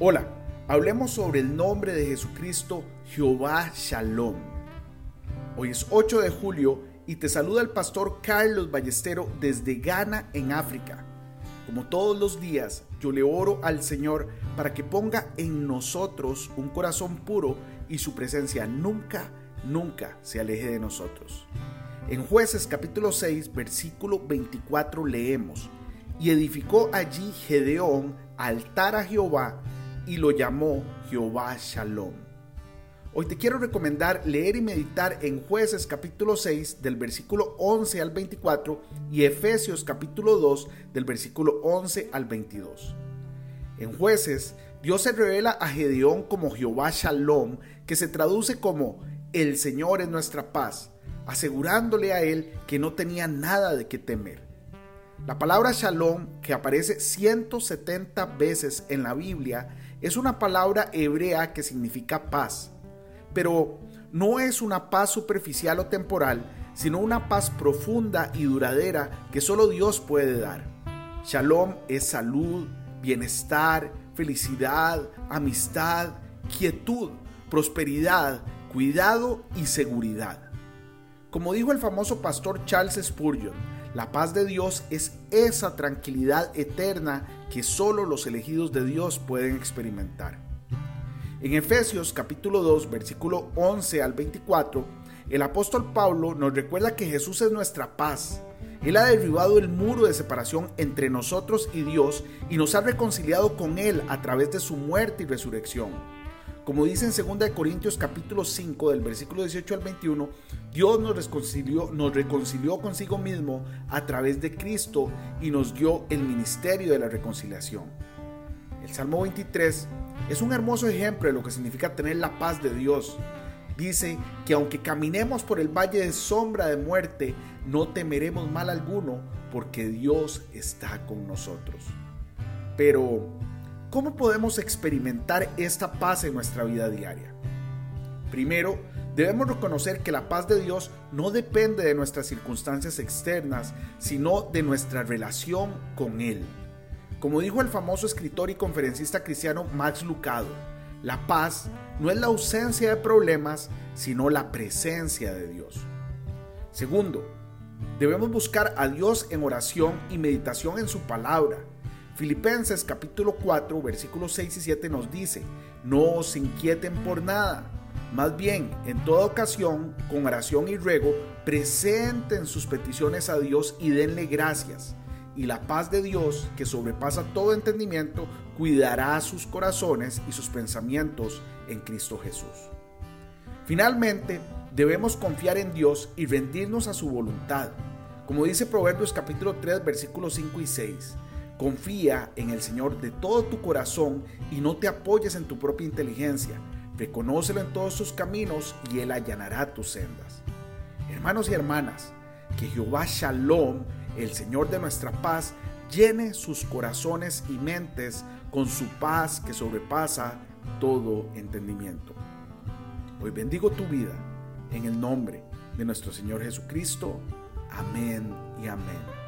Hola, hablemos sobre el nombre de Jesucristo, Jehová Shalom. Hoy es 8 de julio y te saluda el pastor Carlos Ballestero desde Ghana, en África. Como todos los días, yo le oro al Señor para que ponga en nosotros un corazón puro y su presencia nunca, nunca se aleje de nosotros. En jueces capítulo 6, versículo 24 leemos, y edificó allí Gedeón altar a Jehová y lo llamó Jehová Shalom. Hoy te quiero recomendar leer y meditar en jueces capítulo 6 del versículo 11 al 24 y Efesios capítulo 2 del versículo 11 al 22. En jueces, Dios se revela a Gedeón como Jehová Shalom, que se traduce como el Señor es nuestra paz, asegurándole a él que no tenía nada de qué temer. La palabra shalom, que aparece 170 veces en la Biblia, es una palabra hebrea que significa paz. Pero no es una paz superficial o temporal, sino una paz profunda y duradera que solo Dios puede dar. Shalom es salud, bienestar, felicidad, amistad, quietud, prosperidad, cuidado y seguridad. Como dijo el famoso pastor Charles Spurgeon, la paz de Dios es esa tranquilidad eterna que solo los elegidos de Dios pueden experimentar. En Efesios capítulo 2, versículo 11 al 24, el apóstol Pablo nos recuerda que Jesús es nuestra paz. Él ha derribado el muro de separación entre nosotros y Dios y nos ha reconciliado con Él a través de su muerte y resurrección. Como dice en 2 Corintios capítulo 5 del versículo 18 al 21, Dios nos reconcilió, nos reconcilió consigo mismo a través de Cristo y nos dio el ministerio de la reconciliación. El Salmo 23 es un hermoso ejemplo de lo que significa tener la paz de Dios. Dice que aunque caminemos por el valle de sombra de muerte, no temeremos mal alguno, porque Dios está con nosotros. Pero, ¿Cómo podemos experimentar esta paz en nuestra vida diaria? Primero, debemos reconocer que la paz de Dios no depende de nuestras circunstancias externas, sino de nuestra relación con Él. Como dijo el famoso escritor y conferencista cristiano Max Lucado, la paz no es la ausencia de problemas, sino la presencia de Dios. Segundo, debemos buscar a Dios en oración y meditación en su palabra Filipenses capítulo 4 versículos 6 y 7 nos dice, no os inquieten por nada, más bien en toda ocasión, con oración y ruego, presenten sus peticiones a Dios y denle gracias. Y la paz de Dios, que sobrepasa todo entendimiento, cuidará sus corazones y sus pensamientos en Cristo Jesús. Finalmente, debemos confiar en Dios y rendirnos a su voluntad. Como dice Proverbios capítulo 3 versículos 5 y 6, Confía en el Señor de todo tu corazón y no te apoyes en tu propia inteligencia. Reconócelo en todos tus caminos y Él allanará tus sendas. Hermanos y hermanas, que Jehová Shalom, el Señor de nuestra paz, llene sus corazones y mentes con su paz que sobrepasa todo entendimiento. Hoy bendigo tu vida en el nombre de nuestro Señor Jesucristo. Amén y amén.